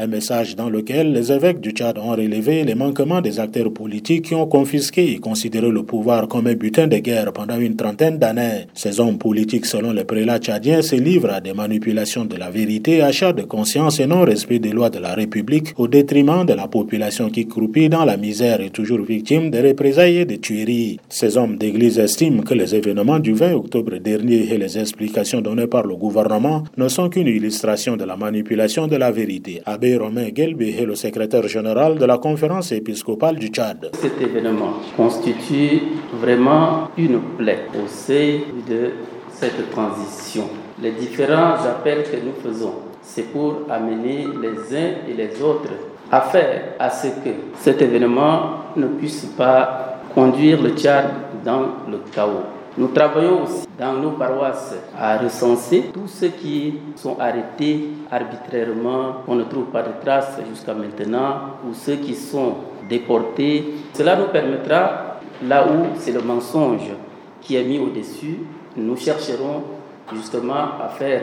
Un message dans lequel les évêques du Tchad ont relevé les manquements des acteurs politiques qui ont confisqué et considéré le pouvoir comme un butin de guerre pendant une trentaine d'années. Ces hommes politiques, selon les prélats tchadiens, se livrent à des manipulations de la vérité, achat de conscience et non-respect des lois de la République au détriment de la population qui croupit dans la misère et toujours victime des représailles et des tueries. Ces hommes d'église estiment que les événements du 20 octobre dernier et les explications données par le gouvernement ne sont qu'une illustration de la manipulation de la vérité. Romain Gelbi est le secrétaire général de la conférence épiscopale du Tchad. Cet événement constitue vraiment une plaie au sein de cette transition. Les différents appels que nous faisons, c'est pour amener les uns et les autres à faire à ce que cet événement ne puisse pas conduire le Tchad dans le chaos. Nous travaillons aussi dans nos paroisses à recenser tous ceux qui sont arrêtés arbitrairement, on ne trouve pas de traces jusqu'à maintenant, ou ceux qui sont déportés. Cela nous permettra, là où c'est le mensonge qui est mis au-dessus, nous chercherons justement à faire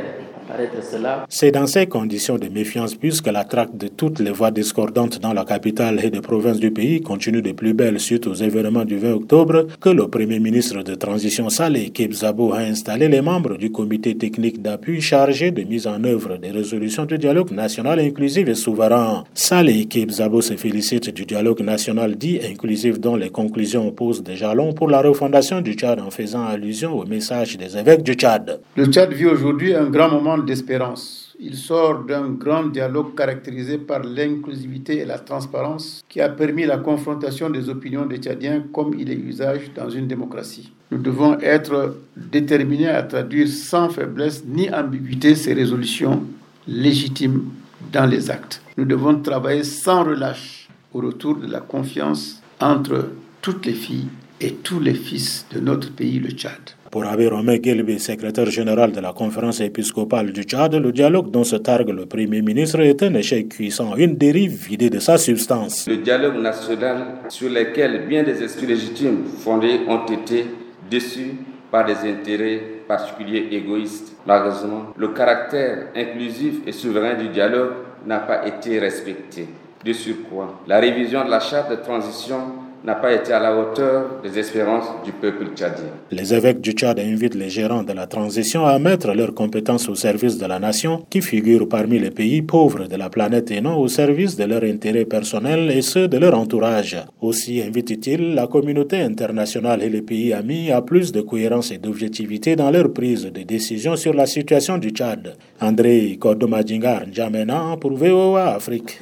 c'est dans ces conditions de méfiance, puisque la traque de toutes les voies discordantes dans la capitale et des provinces du pays continue de plus belle suite aux événements du 20 octobre, que le Premier ministre de transition Saleh Kebzabo a installé les membres du comité technique d'appui chargé de mise en œuvre des résolutions du dialogue national inclusif et souverain. Saleh Kebzabo se félicite du dialogue national dit inclusif dont les conclusions posent des jalons pour la refondation du Tchad en faisant allusion au message des évêques du Tchad. Le Tchad vit aujourd'hui un grand moment d'espérance. Il sort d'un grand dialogue caractérisé par l'inclusivité et la transparence qui a permis la confrontation des opinions des Tchadiens comme il est usage dans une démocratie. Nous devons être déterminés à traduire sans faiblesse ni ambiguïté ces résolutions légitimes dans les actes. Nous devons travailler sans relâche au retour de la confiance entre toutes les filles et tous les fils de notre pays, le Tchad. Pour Abbé Romain Gelbi, secrétaire général de la conférence épiscopale du Tchad, le dialogue dont se targue le Premier ministre est un échec cuissant, une dérive vidée de sa substance. Le dialogue national sur lequel bien des esprits légitimes fondés ont été déçus par des intérêts particuliers égoïstes. Malheureusement, le caractère inclusif et souverain du dialogue n'a pas été respecté. De surcroît, la révision de la charte de transition n'a pas été à la hauteur des espérances du peuple tchadien. Les évêques du Tchad invitent les gérants de la transition à mettre leurs compétences au service de la nation, qui figure parmi les pays pauvres de la planète et non au service de leurs intérêts personnels et ceux de leur entourage. Aussi invite-t-il la communauté internationale et les pays amis à plus de cohérence et d'objectivité dans leur prise de décision sur la situation du Tchad. André Kodomadjingar N'Djamena pour VOA Afrique.